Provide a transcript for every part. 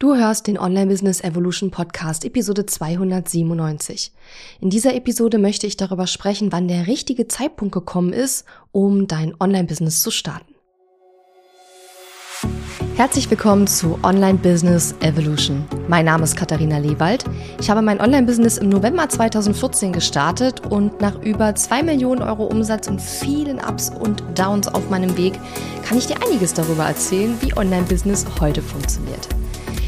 Du hörst den Online Business Evolution Podcast Episode 297. In dieser Episode möchte ich darüber sprechen, wann der richtige Zeitpunkt gekommen ist, um dein Online Business zu starten. Herzlich willkommen zu Online Business Evolution. Mein Name ist Katharina Lewald. Ich habe mein Online Business im November 2014 gestartet und nach über zwei Millionen Euro Umsatz und vielen Ups und Downs auf meinem Weg kann ich dir einiges darüber erzählen, wie Online Business heute funktioniert.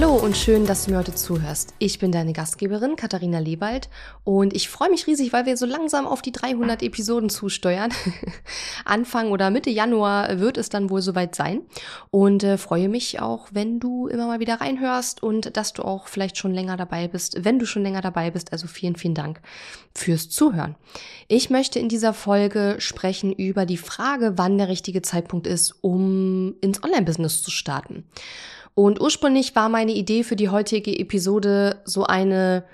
Hallo und schön, dass du mir heute zuhörst. Ich bin deine Gastgeberin Katharina Lewald und ich freue mich riesig, weil wir so langsam auf die 300 Episoden zusteuern. Anfang oder Mitte Januar wird es dann wohl soweit sein und äh, freue mich auch, wenn du immer mal wieder reinhörst und dass du auch vielleicht schon länger dabei bist, wenn du schon länger dabei bist. Also vielen, vielen Dank fürs Zuhören. Ich möchte in dieser Folge sprechen über die Frage, wann der richtige Zeitpunkt ist, um ins Online-Business zu starten. Und ursprünglich war meine Idee für die heutige Episode so eine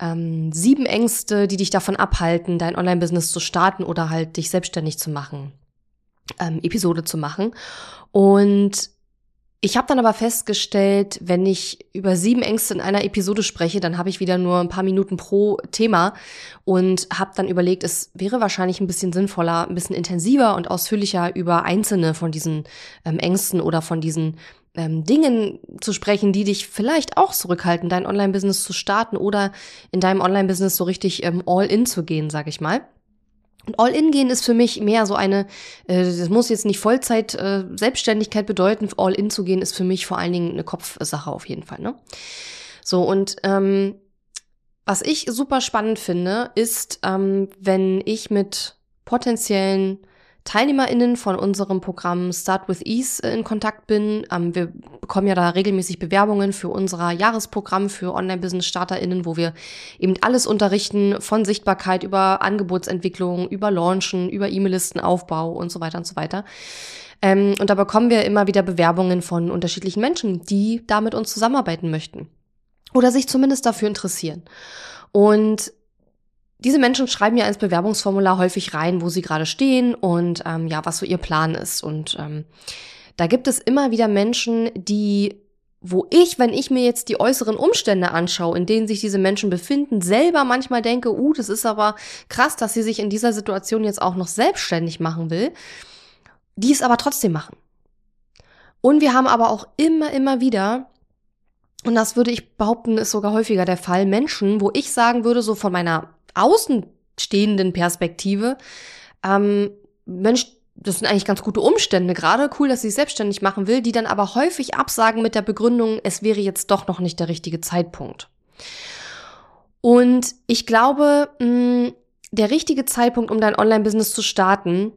ähm, sieben Ängste, die dich davon abhalten, dein Online-Business zu starten oder halt dich selbstständig zu machen, ähm, Episode zu machen. Und ich habe dann aber festgestellt, wenn ich über sieben Ängste in einer Episode spreche, dann habe ich wieder nur ein paar Minuten pro Thema und habe dann überlegt, es wäre wahrscheinlich ein bisschen sinnvoller, ein bisschen intensiver und ausführlicher über einzelne von diesen ähm, Ängsten oder von diesen ähm, Dingen zu sprechen, die dich vielleicht auch zurückhalten, dein Online-Business zu starten oder in deinem Online-Business so richtig ähm, all-in zu gehen, sag ich mal. Und All-in gehen ist für mich mehr so eine, äh, das muss jetzt nicht Vollzeit äh, Selbstständigkeit bedeuten. All-in zu gehen ist für mich vor allen Dingen eine Kopfsache auf jeden Fall. Ne? So und ähm, was ich super spannend finde, ist, ähm, wenn ich mit potenziellen TeilnehmerInnen von unserem Programm Start with Ease äh, in Kontakt bin. Ähm, wir bekommen ja da regelmäßig Bewerbungen für unser Jahresprogramm für Online-Business-StarterInnen, wo wir eben alles unterrichten, von Sichtbarkeit über Angebotsentwicklung, über Launchen, über E-Mail-Listenaufbau und so weiter und so weiter. Ähm, und da bekommen wir immer wieder Bewerbungen von unterschiedlichen Menschen, die da mit uns zusammenarbeiten möchten. Oder sich zumindest dafür interessieren. Und diese Menschen schreiben ja ins Bewerbungsformular häufig rein, wo sie gerade stehen und ähm, ja, was so ihr Plan ist. Und ähm, da gibt es immer wieder Menschen, die, wo ich, wenn ich mir jetzt die äußeren Umstände anschaue, in denen sich diese Menschen befinden, selber manchmal denke, uh, das ist aber krass, dass sie sich in dieser Situation jetzt auch noch selbstständig machen will, die es aber trotzdem machen. Und wir haben aber auch immer, immer wieder und das würde ich behaupten, ist sogar häufiger der Fall. Menschen, wo ich sagen würde, so von meiner außenstehenden Perspektive, ähm, Mensch, das sind eigentlich ganz gute Umstände gerade, cool, dass sie sich selbstständig machen will, die dann aber häufig absagen mit der Begründung, es wäre jetzt doch noch nicht der richtige Zeitpunkt. Und ich glaube, mh, der richtige Zeitpunkt, um dein Online-Business zu starten,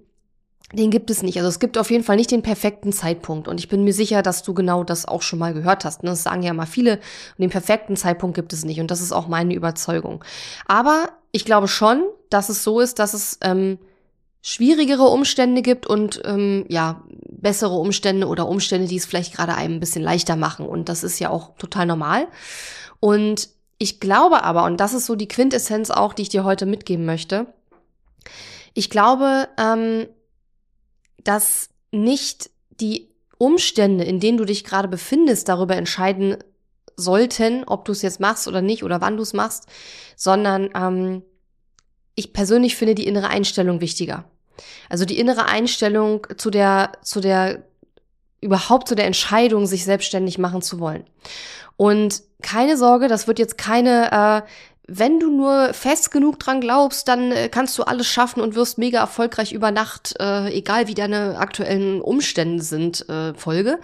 den gibt es nicht. Also es gibt auf jeden Fall nicht den perfekten Zeitpunkt. Und ich bin mir sicher, dass du genau das auch schon mal gehört hast. Das sagen ja mal viele. Und den perfekten Zeitpunkt gibt es nicht. Und das ist auch meine Überzeugung. Aber ich glaube schon, dass es so ist, dass es ähm, schwierigere Umstände gibt und ähm, ja, bessere Umstände oder Umstände, die es vielleicht gerade einem ein bisschen leichter machen. Und das ist ja auch total normal. Und ich glaube aber, und das ist so die Quintessenz auch, die ich dir heute mitgeben möchte, ich glaube, ähm, dass nicht die Umstände, in denen du dich gerade befindest, darüber entscheiden sollten, ob du es jetzt machst oder nicht oder wann du es machst, sondern ähm, ich persönlich finde die innere Einstellung wichtiger. Also die innere Einstellung zu der, zu der, überhaupt zu der Entscheidung, sich selbstständig machen zu wollen. Und keine Sorge, das wird jetzt keine äh, wenn du nur fest genug dran glaubst, dann äh, kannst du alles schaffen und wirst mega erfolgreich über Nacht, äh, egal wie deine aktuellen Umstände sind, äh, Folge.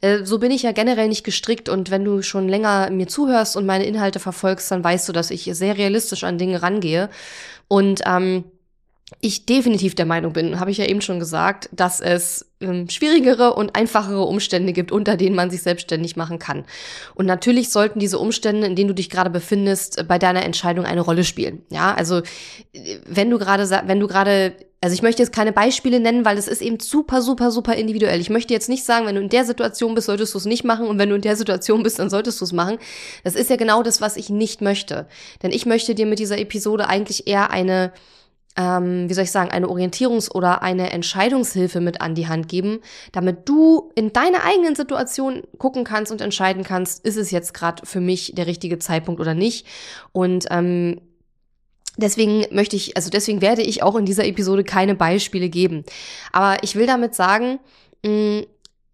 Äh, so bin ich ja generell nicht gestrickt und wenn du schon länger mir zuhörst und meine Inhalte verfolgst, dann weißt du, dass ich sehr realistisch an Dinge rangehe und ähm, ich definitiv der Meinung bin, habe ich ja eben schon gesagt, dass es ähm, schwierigere und einfachere Umstände gibt, unter denen man sich selbstständig machen kann. Und natürlich sollten diese Umstände, in denen du dich gerade befindest, bei deiner Entscheidung eine Rolle spielen. Ja, also äh, wenn du gerade, wenn du gerade also ich möchte jetzt keine Beispiele nennen, weil es ist eben super, super, super individuell. Ich möchte jetzt nicht sagen, wenn du in der Situation bist, solltest du es nicht machen und wenn du in der Situation bist, dann solltest du es machen. Das ist ja genau das, was ich nicht möchte. Denn ich möchte dir mit dieser Episode eigentlich eher eine ähm, wie soll ich sagen, eine Orientierungs- oder eine Entscheidungshilfe mit an die Hand geben, damit du in deiner eigenen Situation gucken kannst und entscheiden kannst, ist es jetzt gerade für mich der richtige Zeitpunkt oder nicht. Und ähm, deswegen möchte ich, also deswegen werde ich auch in dieser Episode keine Beispiele geben. Aber ich will damit sagen, mh, mm,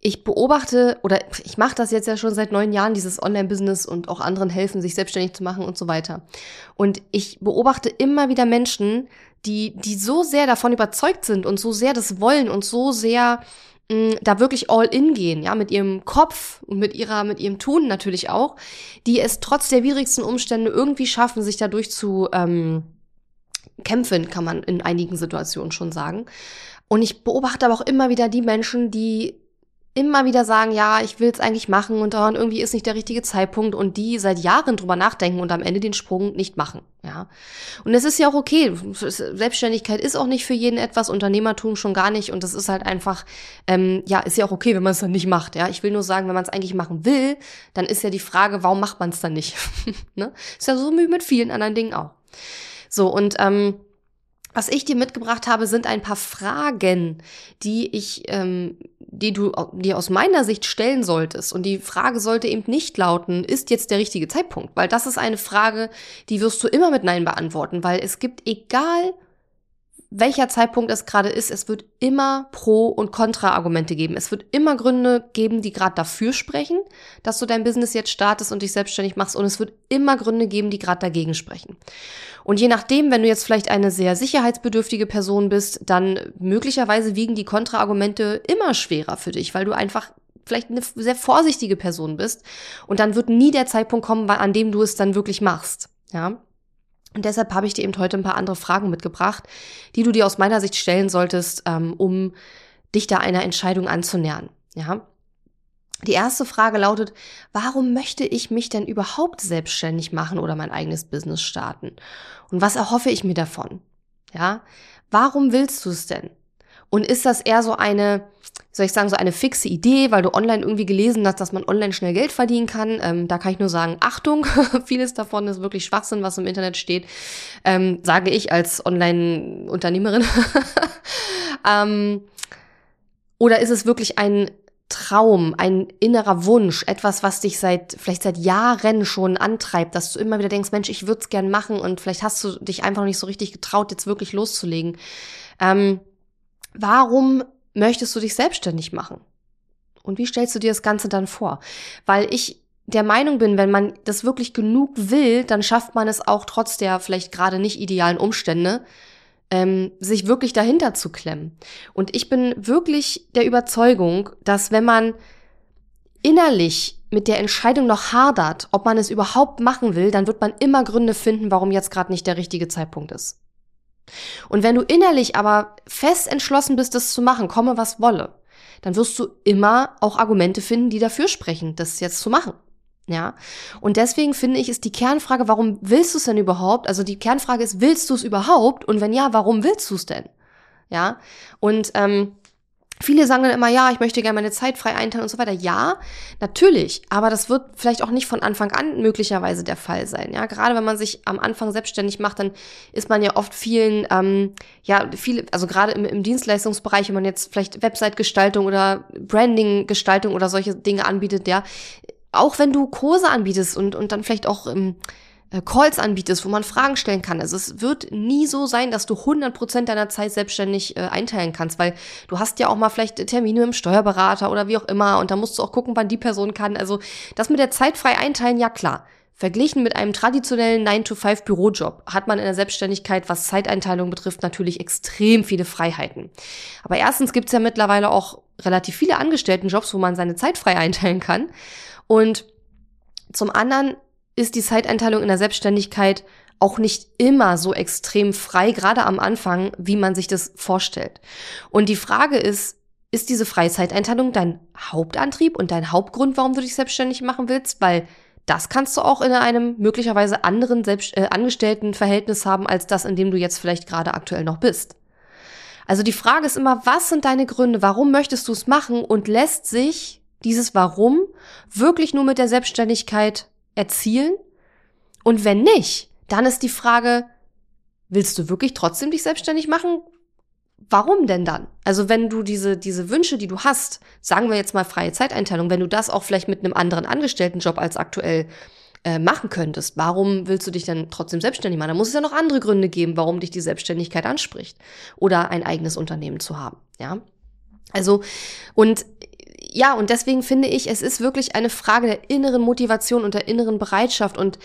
ich beobachte oder ich mache das jetzt ja schon seit neun Jahren, dieses Online-Business und auch anderen helfen, sich selbstständig zu machen und so weiter. Und ich beobachte immer wieder Menschen, die, die so sehr davon überzeugt sind und so sehr das wollen und so sehr mh, mm, da wirklich all in gehen, ja, mit ihrem Kopf und mit ihrer, mit ihrem Tun natürlich auch, die es trotz der widrigsten Umstände irgendwie schaffen, sich dadurch zu ähm, kämpfen, kann man in einigen Situationen schon sagen. Und ich beobachte aber auch immer wieder die Menschen, die immer wieder sagen, ja, ich will es eigentlich machen und dann irgendwie ist nicht der richtige Zeitpunkt und die seit Jahren drüber nachdenken und am Ende den Sprung nicht machen, ja. Und es ist ja auch okay. Selbstständigkeit ist auch nicht für jeden etwas, Unternehmertum schon gar nicht und das ist halt einfach, ähm, ja, ist ja auch okay, wenn man es dann nicht macht, ja. Ich will nur sagen, wenn man es eigentlich machen will, dann ist ja die Frage, warum macht man es dann nicht? ne? Ist ja so wie mit vielen anderen Dingen auch. So und ähm, was ich dir mitgebracht habe, sind ein paar Fragen, die ich, ähm, die du dir aus meiner Sicht stellen solltest. Und die Frage sollte eben nicht lauten, ist jetzt der richtige Zeitpunkt? Weil das ist eine Frage, die wirst du immer mit Nein beantworten, weil es gibt, egal welcher Zeitpunkt es gerade ist, es wird immer Pro- und Kontra-Argumente geben. Es wird immer Gründe geben, die gerade dafür sprechen, dass du dein Business jetzt startest und dich selbstständig machst. Und es wird immer Gründe geben, die gerade dagegen sprechen. Und je nachdem, wenn du jetzt vielleicht eine sehr sicherheitsbedürftige Person bist, dann möglicherweise wiegen die Kontra-Argumente immer schwerer für dich, weil du einfach vielleicht eine sehr vorsichtige Person bist. Und dann wird nie der Zeitpunkt kommen, an dem du es dann wirklich machst. Ja. Und deshalb habe ich dir eben heute ein paar andere Fragen mitgebracht, die du dir aus meiner Sicht stellen solltest, ähm, um dich da einer Entscheidung anzunähern. Ja. Die erste Frage lautet, warum möchte ich mich denn überhaupt selbstständig machen oder mein eigenes Business starten? Und was erhoffe ich mir davon? Ja. Warum willst du es denn? Und ist das eher so eine, soll ich sagen, so eine fixe Idee, weil du online irgendwie gelesen hast, dass man online schnell Geld verdienen kann? Ähm, da kann ich nur sagen, Achtung, vieles davon ist wirklich Schwachsinn, was im Internet steht, ähm, sage ich als Online-Unternehmerin. ähm, oder ist es wirklich ein Traum, ein innerer Wunsch, etwas, was dich seit vielleicht seit Jahren schon antreibt, dass du immer wieder denkst, Mensch, ich würde es gern machen und vielleicht hast du dich einfach noch nicht so richtig getraut, jetzt wirklich loszulegen. Ähm, Warum möchtest du dich selbstständig machen? Und wie stellst du dir das Ganze dann vor? Weil ich der Meinung bin, wenn man das wirklich genug will, dann schafft man es auch trotz der vielleicht gerade nicht idealen Umstände, ähm, sich wirklich dahinter zu klemmen. Und ich bin wirklich der Überzeugung, dass wenn man innerlich mit der Entscheidung noch hadert, ob man es überhaupt machen will, dann wird man immer Gründe finden, warum jetzt gerade nicht der richtige Zeitpunkt ist. Und wenn du innerlich aber fest entschlossen bist, das zu machen, komme was wolle, dann wirst du immer auch Argumente finden, die dafür sprechen, das jetzt zu machen. Ja. Und deswegen finde ich, ist die Kernfrage, warum willst du es denn überhaupt? Also die Kernfrage ist, willst du es überhaupt? Und wenn ja, warum willst du es denn? Ja. Und ähm, Viele sagen dann immer, ja, ich möchte gerne meine Zeit frei einteilen und so weiter. Ja, natürlich, aber das wird vielleicht auch nicht von Anfang an möglicherweise der Fall sein. Ja, gerade wenn man sich am Anfang selbstständig macht, dann ist man ja oft vielen, ähm, ja, viele, also gerade im, im Dienstleistungsbereich, wenn man jetzt vielleicht Website-Gestaltung oder Branding-Gestaltung oder solche Dinge anbietet, ja, auch wenn du Kurse anbietest und, und dann vielleicht auch äh, Calls anbietest, wo man Fragen stellen kann. Also es wird nie so sein, dass du 100% deiner Zeit selbstständig äh, einteilen kannst, weil du hast ja auch mal vielleicht Termine im Steuerberater oder wie auch immer und da musst du auch gucken, wann die Person kann. Also das mit der Zeit frei einteilen, ja klar. Verglichen mit einem traditionellen 9-to-5-Bürojob hat man in der Selbstständigkeit, was Zeiteinteilung betrifft, natürlich extrem viele Freiheiten. Aber erstens gibt's ja mittlerweile auch relativ viele Angestelltenjobs, wo man seine Zeit frei einteilen kann. Und zum anderen ist die Zeiteinteilung in der Selbstständigkeit auch nicht immer so extrem frei, gerade am Anfang, wie man sich das vorstellt. Und die Frage ist, ist diese Freizeiteinteilung dein Hauptantrieb und dein Hauptgrund, warum du dich selbstständig machen willst? Weil das kannst du auch in einem möglicherweise anderen Selbst äh, Angestelltenverhältnis haben, als das, in dem du jetzt vielleicht gerade aktuell noch bist. Also die Frage ist immer, was sind deine Gründe? Warum möchtest du es machen? Und lässt sich dieses Warum wirklich nur mit der Selbstständigkeit erzielen? Und wenn nicht, dann ist die Frage, willst du wirklich trotzdem dich selbstständig machen? Warum denn dann? Also wenn du diese, diese Wünsche, die du hast, sagen wir jetzt mal freie Zeiteinteilung, wenn du das auch vielleicht mit einem anderen Angestelltenjob als aktuell äh, machen könntest, warum willst du dich dann trotzdem selbstständig machen? Da muss es ja noch andere Gründe geben, warum dich die Selbstständigkeit anspricht oder ein eigenes Unternehmen zu haben, ja? Also, und ja, und deswegen finde ich, es ist wirklich eine Frage der inneren Motivation und der inneren Bereitschaft und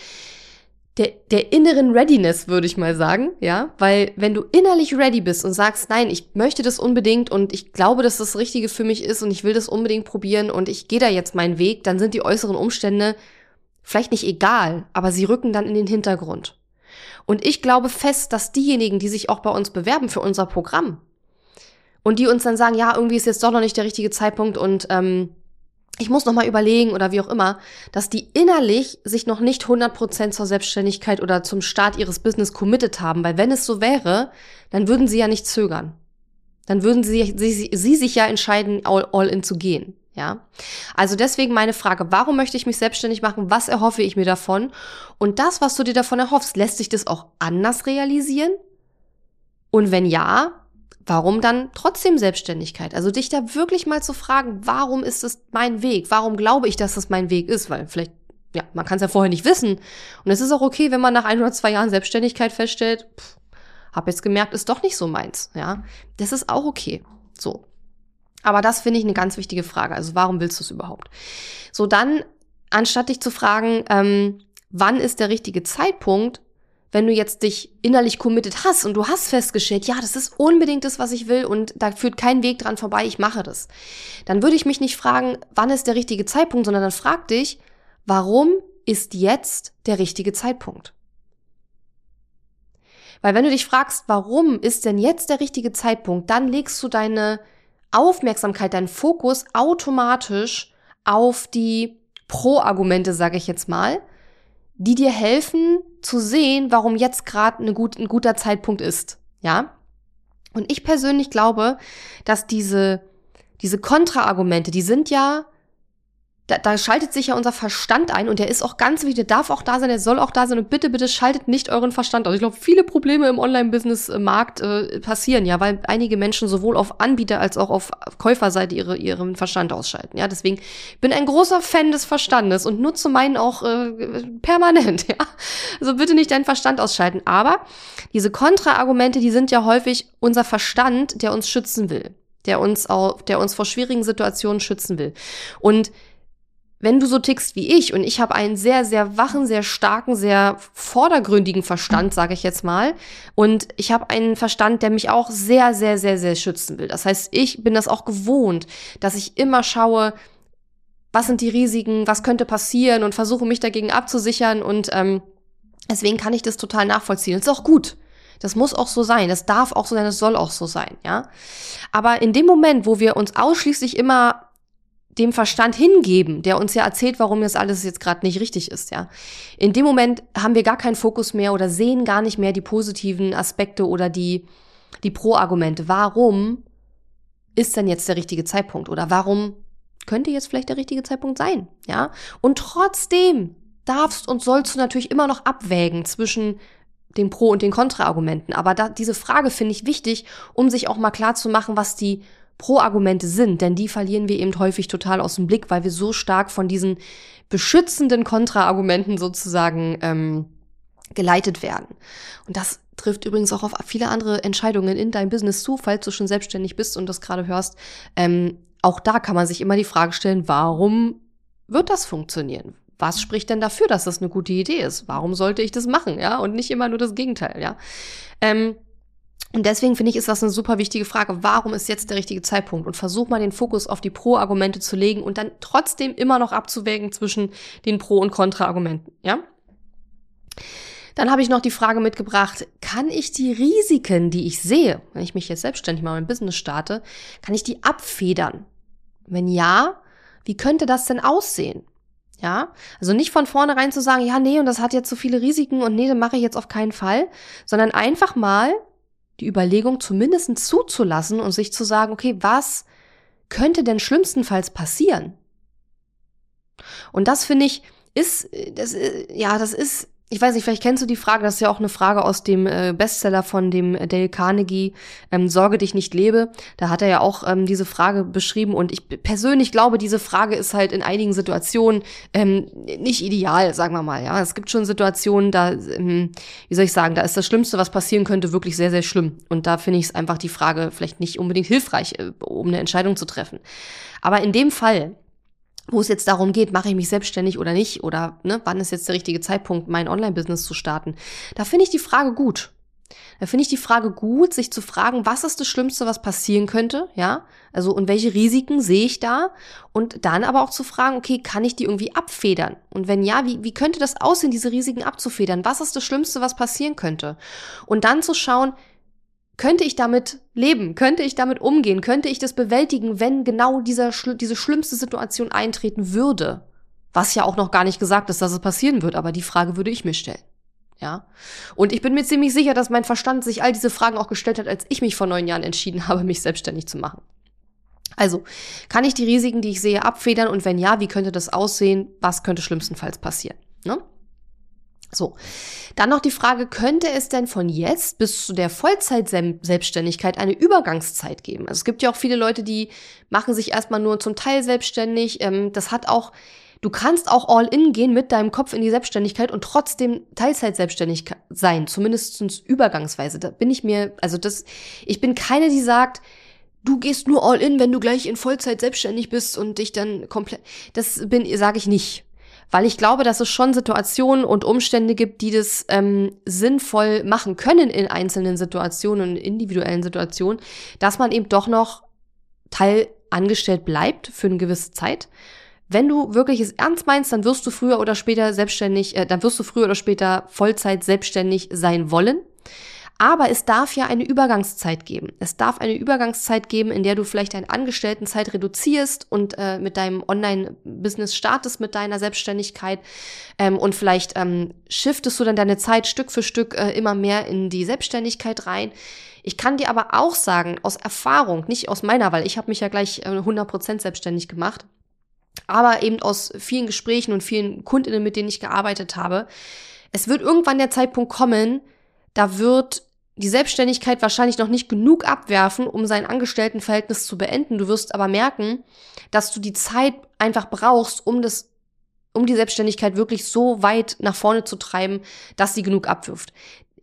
der, der inneren Readiness, würde ich mal sagen, ja, weil wenn du innerlich ready bist und sagst, nein, ich möchte das unbedingt und ich glaube, dass das Richtige für mich ist und ich will das unbedingt probieren und ich gehe da jetzt meinen Weg, dann sind die äußeren Umstände vielleicht nicht egal, aber sie rücken dann in den Hintergrund. Und ich glaube fest, dass diejenigen, die sich auch bei uns bewerben für unser Programm und die uns dann sagen, ja, irgendwie ist jetzt doch noch nicht der richtige Zeitpunkt und ähm, ich muss noch mal überlegen oder wie auch immer, dass die innerlich sich noch nicht 100% zur Selbstständigkeit oder zum Start ihres Business committed haben, weil wenn es so wäre, dann würden sie ja nicht zögern. Dann würden sie, sie, sie sich ja entscheiden, all, all in zu gehen. Ja, also deswegen meine Frage, warum möchte ich mich selbstständig machen? Was erhoffe ich mir davon? Und das, was du dir davon erhoffst, lässt sich das auch anders realisieren? Und wenn ja, warum dann trotzdem Selbstständigkeit? Also dich da wirklich mal zu fragen, warum ist es mein Weg? Warum glaube ich, dass das mein Weg ist? Weil vielleicht, ja, man kann es ja vorher nicht wissen. Und es ist auch okay, wenn man nach ein oder zwei Jahren Selbstständigkeit feststellt, pff, hab jetzt gemerkt, ist doch nicht so meins. Ja, das ist auch okay. So. Aber das finde ich eine ganz wichtige Frage. Also warum willst du es überhaupt? So dann, anstatt dich zu fragen, ähm, wann ist der richtige Zeitpunkt, wenn du jetzt dich innerlich committed hast und du hast festgestellt, ja, das ist unbedingt das, was ich will und da führt kein Weg dran vorbei, ich mache das. Dann würde ich mich nicht fragen, wann ist der richtige Zeitpunkt, sondern dann frag dich, warum ist jetzt der richtige Zeitpunkt? Weil wenn du dich fragst, warum ist denn jetzt der richtige Zeitpunkt, dann legst du deine Aufmerksamkeit, deinen Fokus automatisch auf die Pro-Argumente, sage ich jetzt mal, die dir helfen zu sehen, warum jetzt gerade gut, ein guter Zeitpunkt ist. Ja? Und ich persönlich glaube, dass diese, diese Kontraargumente, die sind ja da, da schaltet sich ja unser Verstand ein und der ist auch ganz wichtig, der darf auch da sein, der soll auch da sein und bitte, bitte schaltet nicht euren Verstand aus. Ich glaube, viele Probleme im Online-Business-Markt äh, passieren ja, weil einige Menschen sowohl auf Anbieter als auch auf Käuferseite ihre, ihren Verstand ausschalten. Ja, deswegen bin ein großer Fan des Verstandes und nutze meinen auch äh, permanent. Ja, also bitte nicht deinen Verstand ausschalten. Aber diese Kontraargumente, die sind ja häufig unser Verstand, der uns schützen will, der uns auch, der uns vor schwierigen Situationen schützen will und wenn du so tickst wie ich und ich habe einen sehr, sehr wachen, sehr starken, sehr vordergründigen Verstand, sage ich jetzt mal, und ich habe einen Verstand, der mich auch sehr, sehr, sehr, sehr schützen will. Das heißt, ich bin das auch gewohnt, dass ich immer schaue, was sind die Risiken, was könnte passieren und versuche mich dagegen abzusichern und ähm, deswegen kann ich das total nachvollziehen. Das ist auch gut. Das muss auch so sein. Das darf auch so sein. Das soll auch so sein, ja. Aber in dem Moment, wo wir uns ausschließlich immer dem Verstand hingeben, der uns ja erzählt, warum das alles jetzt gerade nicht richtig ist, ja. In dem Moment haben wir gar keinen Fokus mehr oder sehen gar nicht mehr die positiven Aspekte oder die, die Pro-Argumente. Warum ist denn jetzt der richtige Zeitpunkt? Oder warum könnte jetzt vielleicht der richtige Zeitpunkt sein, ja? Und trotzdem darfst und sollst du natürlich immer noch abwägen zwischen den Pro- und den Kontra-Argumenten. Aber da, diese Frage finde ich wichtig, um sich auch mal klar zu machen, was die Pro-Argumente sind, denn die verlieren wir eben häufig total aus dem Blick, weil wir so stark von diesen beschützenden Kontra-Argumenten sozusagen ähm, geleitet werden. Und das trifft übrigens auch auf viele andere Entscheidungen in deinem Business zu, falls du schon selbstständig bist und das gerade hörst. Ähm, auch da kann man sich immer die Frage stellen, warum wird das funktionieren? Was spricht denn dafür, dass das eine gute Idee ist? Warum sollte ich das machen? Ja, und nicht immer nur das Gegenteil, ja. Ähm, und deswegen finde ich, ist das eine super wichtige Frage. Warum ist jetzt der richtige Zeitpunkt? Und versuch mal den Fokus auf die Pro-Argumente zu legen und dann trotzdem immer noch abzuwägen zwischen den Pro- und Kontra-Argumenten, ja? Dann habe ich noch die Frage mitgebracht, kann ich die Risiken, die ich sehe, wenn ich mich jetzt selbstständig mal mein Business starte, kann ich die abfedern? Wenn ja, wie könnte das denn aussehen? Ja, also nicht von vornherein zu sagen, ja, nee, und das hat jetzt so viele Risiken und nee, das mache ich jetzt auf keinen Fall, sondern einfach mal die Überlegung zumindest zuzulassen und sich zu sagen, okay, was könnte denn schlimmstenfalls passieren? Und das finde ich, ist, das, ja, das ist ich weiß nicht, vielleicht kennst du die Frage, das ist ja auch eine Frage aus dem äh, Bestseller von dem Dale Carnegie, ähm, Sorge dich nicht lebe. Da hat er ja auch ähm, diese Frage beschrieben und ich persönlich glaube, diese Frage ist halt in einigen Situationen ähm, nicht ideal, sagen wir mal. Ja, es gibt schon Situationen, da, ähm, wie soll ich sagen, da ist das Schlimmste, was passieren könnte, wirklich sehr, sehr schlimm. Und da finde ich es einfach die Frage vielleicht nicht unbedingt hilfreich, äh, um eine Entscheidung zu treffen. Aber in dem Fall, wo es jetzt darum geht, mache ich mich selbstständig oder nicht oder ne, wann ist jetzt der richtige Zeitpunkt, mein Online-Business zu starten, da finde ich die Frage gut. Da finde ich die Frage gut, sich zu fragen, was ist das Schlimmste, was passieren könnte, ja? Also, und welche Risiken sehe ich da? Und dann aber auch zu fragen, okay, kann ich die irgendwie abfedern? Und wenn ja, wie, wie könnte das aussehen, diese Risiken abzufedern? Was ist das Schlimmste, was passieren könnte? Und dann zu schauen, könnte ich damit leben? Könnte ich damit umgehen? Könnte ich das bewältigen, wenn genau dieser, diese schlimmste Situation eintreten würde? Was ja auch noch gar nicht gesagt ist, dass es passieren wird, aber die Frage würde ich mir stellen. Ja. Und ich bin mir ziemlich sicher, dass mein Verstand sich all diese Fragen auch gestellt hat, als ich mich vor neun Jahren entschieden habe, mich selbstständig zu machen. Also, kann ich die Risiken, die ich sehe, abfedern? Und wenn ja, wie könnte das aussehen? Was könnte schlimmstenfalls passieren? Ne? So, dann noch die Frage, könnte es denn von jetzt bis zu der Vollzeit-Selbstständigkeit eine Übergangszeit geben? Also es gibt ja auch viele Leute, die machen sich erstmal nur zum Teil selbstständig. Ähm, das hat auch, du kannst auch all in gehen mit deinem Kopf in die Selbstständigkeit und trotzdem Teilzeit selbstständig sein, zumindest übergangsweise. Da bin ich mir, also das, ich bin keine, die sagt, du gehst nur all in, wenn du gleich in Vollzeit selbstständig bist und dich dann komplett, das bin, sage ich nicht weil ich glaube, dass es schon Situationen und Umstände gibt, die das ähm, sinnvoll machen können in einzelnen Situationen und individuellen Situationen, dass man eben doch noch Teil angestellt bleibt für eine gewisse Zeit. Wenn du wirklich es ernst meinst, dann wirst du früher oder später selbstständig, äh, dann wirst du früher oder später Vollzeit selbstständig sein wollen. Aber es darf ja eine Übergangszeit geben. Es darf eine Übergangszeit geben, in der du vielleicht deine Angestelltenzeit reduzierst und äh, mit deinem Online-Business startest, mit deiner Selbstständigkeit. Ähm, und vielleicht ähm, shiftest du dann deine Zeit Stück für Stück äh, immer mehr in die Selbstständigkeit rein. Ich kann dir aber auch sagen, aus Erfahrung, nicht aus meiner, weil ich habe mich ja gleich äh, 100% selbstständig gemacht, aber eben aus vielen Gesprächen und vielen Kundinnen, mit denen ich gearbeitet habe, es wird irgendwann der Zeitpunkt kommen, da wird die Selbstständigkeit wahrscheinlich noch nicht genug abwerfen, um sein Angestelltenverhältnis zu beenden. Du wirst aber merken, dass du die Zeit einfach brauchst, um das, um die Selbstständigkeit wirklich so weit nach vorne zu treiben, dass sie genug abwirft.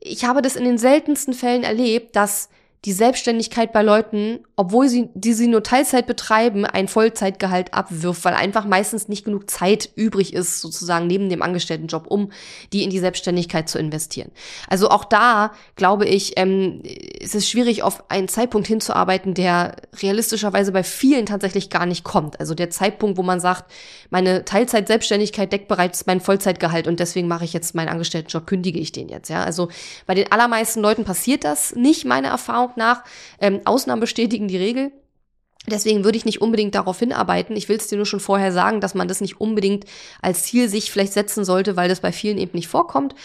Ich habe das in den seltensten Fällen erlebt, dass die Selbstständigkeit bei Leuten, obwohl sie, die sie nur Teilzeit betreiben, ein Vollzeitgehalt abwirft, weil einfach meistens nicht genug Zeit übrig ist, sozusagen neben dem Angestelltenjob, um die in die Selbstständigkeit zu investieren. Also auch da, glaube ich, ähm, ist es schwierig, auf einen Zeitpunkt hinzuarbeiten, der realistischerweise bei vielen tatsächlich gar nicht kommt. Also der Zeitpunkt, wo man sagt, meine Teilzeit-Selbstständigkeit deckt bereits mein Vollzeitgehalt und deswegen mache ich jetzt meinen Angestelltenjob, kündige ich den jetzt. Ja, also bei den allermeisten Leuten passiert das nicht, meine Erfahrung nach. Ähm, Ausnahmen bestätigen die Regel. Deswegen würde ich nicht unbedingt darauf hinarbeiten. Ich will es dir nur schon vorher sagen, dass man das nicht unbedingt als Ziel sich vielleicht setzen sollte, weil das bei vielen eben nicht vorkommt.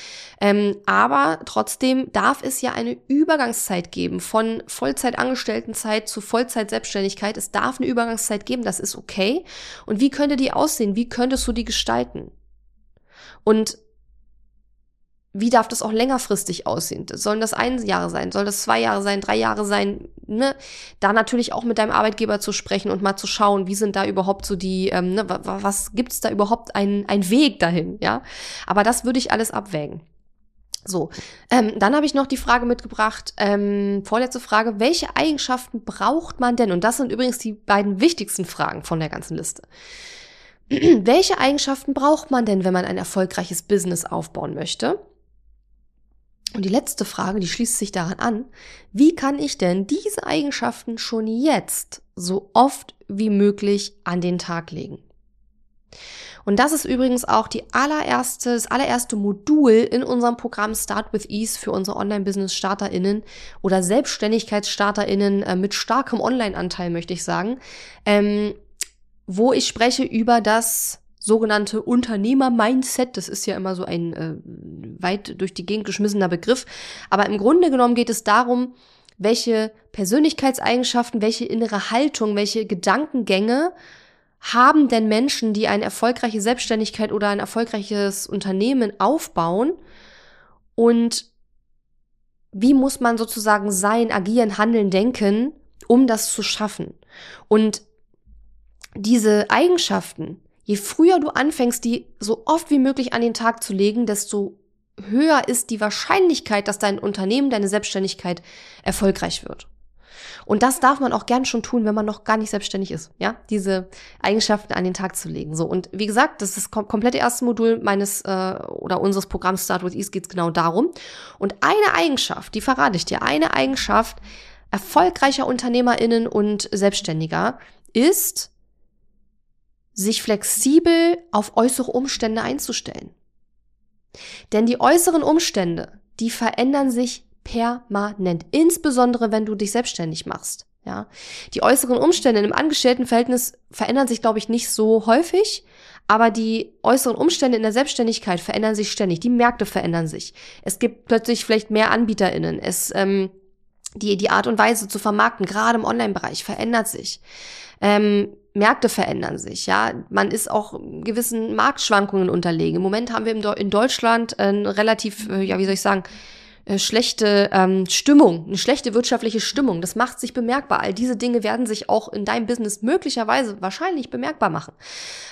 Ähm, aber trotzdem darf es ja eine Übergangszeit geben von Vollzeitangestelltenzeit zu Vollzeit-Selbstständigkeit. Es darf eine Übergangszeit geben, das ist okay. Und wie könnte die aussehen? Wie könntest du die gestalten? Und wie darf das auch längerfristig aussehen? Sollen das ein Jahre sein? Soll das zwei Jahre sein? Drei Jahre sein? Ne? Da natürlich auch mit deinem Arbeitgeber zu sprechen und mal zu schauen, wie sind da überhaupt so die, ähm, ne, was gibt's da überhaupt ein, ein Weg dahin? Ja, aber das würde ich alles abwägen. So, ähm, dann habe ich noch die Frage mitgebracht, ähm, vorletzte Frage, welche Eigenschaften braucht man denn? Und das sind übrigens die beiden wichtigsten Fragen von der ganzen Liste. welche Eigenschaften braucht man denn, wenn man ein erfolgreiches Business aufbauen möchte? Und die letzte Frage, die schließt sich daran an, wie kann ich denn diese Eigenschaften schon jetzt so oft wie möglich an den Tag legen? Und das ist übrigens auch die allererste, das allererste Modul in unserem Programm Start with Ease für unsere Online-Business-StarterInnen oder SelbstständigkeitsstarterInnen äh, mit starkem Online-Anteil, möchte ich sagen, ähm, wo ich spreche über das sogenannte Unternehmer-Mindset. Das ist ja immer so ein äh, weit durch die Gegend geschmissener Begriff. Aber im Grunde genommen geht es darum, welche Persönlichkeitseigenschaften, welche innere Haltung, welche Gedankengänge haben denn Menschen, die eine erfolgreiche Selbstständigkeit oder ein erfolgreiches Unternehmen aufbauen und wie muss man sozusagen sein, agieren, handeln, denken, um das zu schaffen? Und diese Eigenschaften, je früher du anfängst, die so oft wie möglich an den Tag zu legen, desto höher ist die Wahrscheinlichkeit, dass dein Unternehmen, deine Selbstständigkeit erfolgreich wird. Und das darf man auch gern schon tun, wenn man noch gar nicht selbstständig ist, ja, diese Eigenschaften an den Tag zu legen. So und wie gesagt, das ist das komplette erste Modul meines äh, oder unseres Programms Start with Ease geht es genau darum. Und eine Eigenschaft, die verrate ich dir, eine Eigenschaft erfolgreicher UnternehmerInnen und Selbstständiger ist, sich flexibel auf äußere Umstände einzustellen. Denn die äußeren Umstände, die verändern sich permanent, insbesondere wenn du dich selbstständig machst. Ja, die äußeren Umstände im Angestelltenverhältnis verändern sich, glaube ich, nicht so häufig, aber die äußeren Umstände in der Selbstständigkeit verändern sich ständig. Die Märkte verändern sich. Es gibt plötzlich vielleicht mehr AnbieterInnen. Es, ähm, die, die Art und Weise zu vermarkten, gerade im Online-Bereich, verändert sich. Ähm, Märkte verändern sich, ja. Man ist auch gewissen Marktschwankungen unterlegen. Im Moment haben wir in Deutschland eine relativ, äh, ja, wie soll ich sagen, äh, schlechte ähm, Stimmung, eine schlechte wirtschaftliche Stimmung. Das macht sich bemerkbar. All diese Dinge werden sich auch in deinem Business möglicherweise wahrscheinlich bemerkbar machen.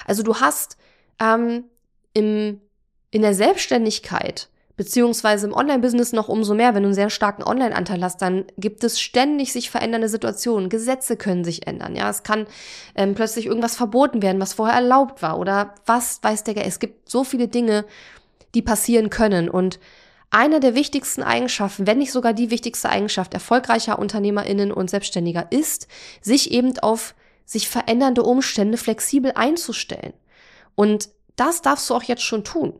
Also du hast ähm, im, in der Selbstständigkeit beziehungsweise im Online-Business noch umso mehr, wenn du einen sehr starken Online-Anteil hast, dann gibt es ständig sich verändernde Situationen. Gesetze können sich ändern. Ja, es kann ähm, plötzlich irgendwas verboten werden, was vorher erlaubt war oder was weiß der. Es gibt so viele Dinge, die passieren können und eine der wichtigsten Eigenschaften, wenn nicht sogar die wichtigste Eigenschaft erfolgreicher UnternehmerInnen und Selbstständiger ist, sich eben auf sich verändernde Umstände flexibel einzustellen. Und das darfst du auch jetzt schon tun.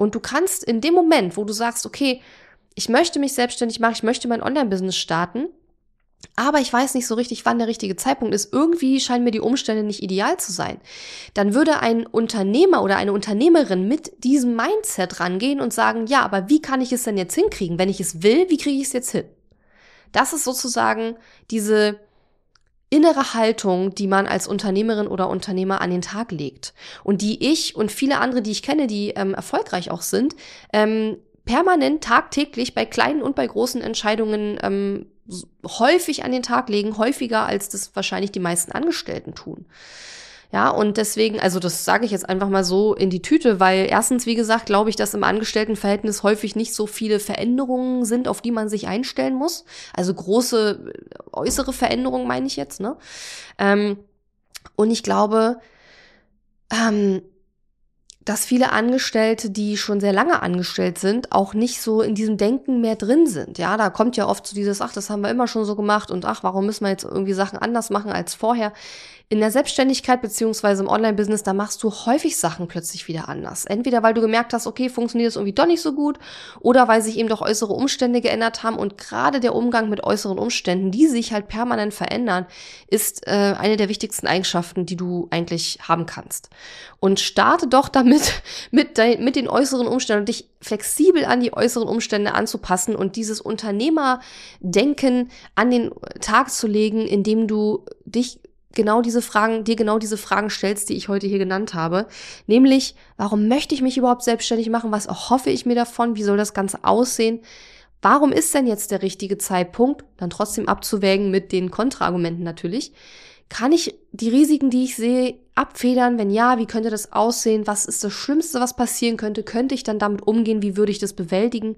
Und du kannst in dem Moment, wo du sagst, okay, ich möchte mich selbstständig machen, ich möchte mein Online-Business starten, aber ich weiß nicht so richtig, wann der richtige Zeitpunkt ist. Irgendwie scheinen mir die Umstände nicht ideal zu sein. Dann würde ein Unternehmer oder eine Unternehmerin mit diesem Mindset rangehen und sagen, ja, aber wie kann ich es denn jetzt hinkriegen? Wenn ich es will, wie kriege ich es jetzt hin? Das ist sozusagen diese innere Haltung, die man als Unternehmerin oder Unternehmer an den Tag legt und die ich und viele andere, die ich kenne, die ähm, erfolgreich auch sind, ähm, permanent tagtäglich bei kleinen und bei großen Entscheidungen ähm, häufig an den Tag legen, häufiger als das wahrscheinlich die meisten Angestellten tun. Ja, und deswegen, also das sage ich jetzt einfach mal so in die Tüte, weil erstens, wie gesagt, glaube ich, dass im Angestelltenverhältnis häufig nicht so viele Veränderungen sind, auf die man sich einstellen muss. Also große äh, äußere Veränderungen meine ich jetzt, ne? Ähm, und ich glaube, ähm, dass viele Angestellte, die schon sehr lange angestellt sind, auch nicht so in diesem Denken mehr drin sind. Ja, da kommt ja oft so dieses, ach, das haben wir immer schon so gemacht und ach, warum müssen wir jetzt irgendwie Sachen anders machen als vorher? In der Selbstständigkeit beziehungsweise im Online-Business, da machst du häufig Sachen plötzlich wieder anders. Entweder weil du gemerkt hast, okay, funktioniert das irgendwie doch nicht so gut, oder weil sich eben doch äußere Umstände geändert haben. Und gerade der Umgang mit äußeren Umständen, die sich halt permanent verändern, ist äh, eine der wichtigsten Eigenschaften, die du eigentlich haben kannst. Und starte doch damit, mit, dein, mit den äußeren Umständen dich flexibel an die äußeren Umstände anzupassen und dieses Unternehmerdenken an den Tag zu legen, indem du dich genau diese Fragen, dir genau diese Fragen stellst, die ich heute hier genannt habe. Nämlich, warum möchte ich mich überhaupt selbstständig machen? Was erhoffe ich mir davon? Wie soll das Ganze aussehen? Warum ist denn jetzt der richtige Zeitpunkt? Dann trotzdem abzuwägen mit den Kontraargumenten natürlich. Kann ich die Risiken, die ich sehe, abfedern? Wenn ja, wie könnte das aussehen? Was ist das Schlimmste, was passieren könnte? Könnte ich dann damit umgehen? Wie würde ich das bewältigen?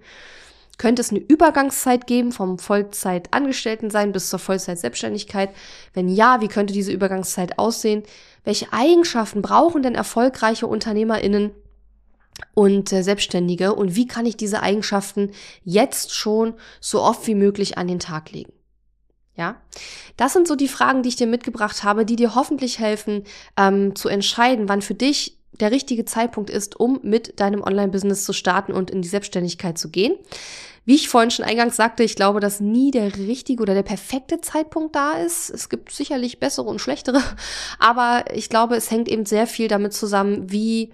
Könnte es eine Übergangszeit geben vom Vollzeitangestellten-Sein bis zur Vollzeit-Selbstständigkeit? Wenn ja, wie könnte diese Übergangszeit aussehen? Welche Eigenschaften brauchen denn erfolgreiche UnternehmerInnen und äh, Selbstständige? Und wie kann ich diese Eigenschaften jetzt schon so oft wie möglich an den Tag legen? Ja, das sind so die Fragen, die ich dir mitgebracht habe, die dir hoffentlich helfen, ähm, zu entscheiden, wann für dich der richtige Zeitpunkt ist, um mit deinem Online-Business zu starten und in die Selbstständigkeit zu gehen. Wie ich vorhin schon eingangs sagte, ich glaube, dass nie der richtige oder der perfekte Zeitpunkt da ist. Es gibt sicherlich bessere und schlechtere, aber ich glaube, es hängt eben sehr viel damit zusammen, wie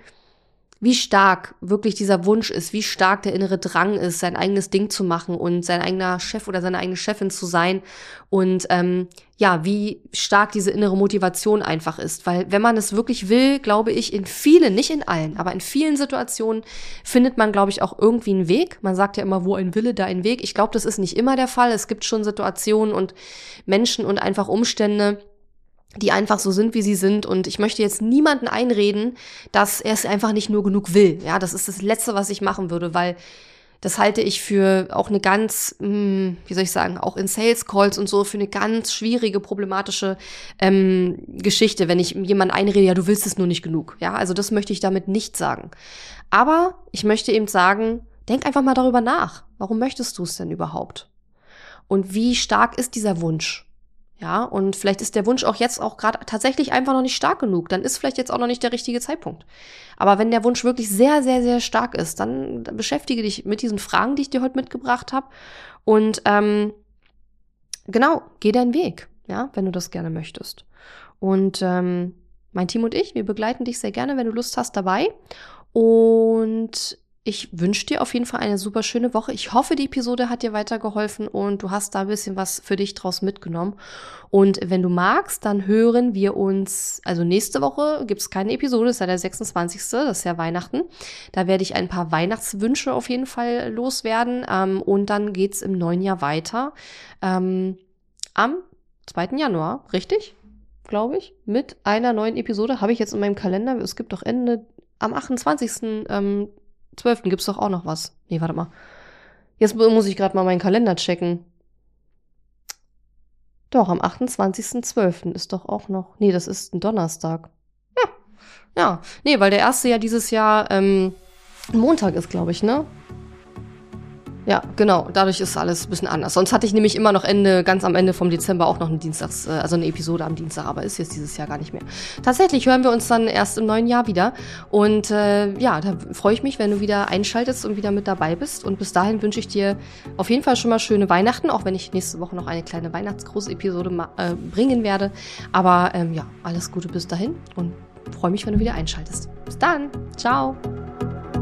wie stark wirklich dieser Wunsch ist, wie stark der innere Drang ist, sein eigenes Ding zu machen und sein eigener Chef oder seine eigene Chefin zu sein und ähm, ja, wie stark diese innere Motivation einfach ist. Weil wenn man es wirklich will, glaube ich, in vielen, nicht in allen, aber in vielen Situationen findet man, glaube ich, auch irgendwie einen Weg. Man sagt ja immer, wo ein Wille, da ein Weg. Ich glaube, das ist nicht immer der Fall. Es gibt schon Situationen und Menschen und einfach Umstände, die einfach so sind, wie sie sind. Und ich möchte jetzt niemanden einreden, dass er es einfach nicht nur genug will. Ja, das ist das Letzte, was ich machen würde, weil das halte ich für auch eine ganz, hm, wie soll ich sagen, auch in Sales Calls und so für eine ganz schwierige, problematische ähm, Geschichte, wenn ich jemanden einrede, ja, du willst es nur nicht genug. Ja, also das möchte ich damit nicht sagen. Aber ich möchte eben sagen, denk einfach mal darüber nach. Warum möchtest du es denn überhaupt? Und wie stark ist dieser Wunsch? Ja, und vielleicht ist der Wunsch auch jetzt auch gerade tatsächlich einfach noch nicht stark genug. Dann ist vielleicht jetzt auch noch nicht der richtige Zeitpunkt. Aber wenn der Wunsch wirklich sehr, sehr, sehr stark ist, dann beschäftige dich mit diesen Fragen, die ich dir heute mitgebracht habe. Und ähm, genau, geh deinen Weg, ja, wenn du das gerne möchtest. Und ähm, mein Team und ich, wir begleiten dich sehr gerne, wenn du Lust hast, dabei. Und ich wünsche dir auf jeden Fall eine super schöne Woche. Ich hoffe, die Episode hat dir weitergeholfen und du hast da ein bisschen was für dich draus mitgenommen. Und wenn du magst, dann hören wir uns, also nächste Woche gibt es keine Episode, ist ja der 26. Das ist ja Weihnachten. Da werde ich ein paar Weihnachtswünsche auf jeden Fall loswerden. Ähm, und dann geht es im neuen Jahr weiter. Ähm, am 2. Januar, richtig? Glaube ich. Mit einer neuen Episode habe ich jetzt in meinem Kalender. Es gibt doch Ende am 28. Ähm, 12. gibt's doch auch noch was. Nee, warte mal. Jetzt muss ich gerade mal meinen Kalender checken. Doch, am 28.12. ist doch auch noch. Nee, das ist ein Donnerstag. Ja. Ja. Nee, weil der erste ja dieses Jahr ähm, Montag ist, glaube ich, ne? Ja, genau. Dadurch ist alles ein bisschen anders. Sonst hatte ich nämlich immer noch Ende, ganz am Ende vom Dezember auch noch eine Dienstags, äh, also eine Episode am Dienstag, aber ist jetzt dieses Jahr gar nicht mehr. Tatsächlich hören wir uns dann erst im neuen Jahr wieder. Und äh, ja, da freue ich mich, wenn du wieder einschaltest und wieder mit dabei bist. Und bis dahin wünsche ich dir auf jeden Fall schon mal schöne Weihnachten, auch wenn ich nächste Woche noch eine kleine Weihnachtsgroß-Episode äh, bringen werde. Aber ähm, ja, alles Gute bis dahin und freue mich, wenn du wieder einschaltest. Bis dann. Ciao.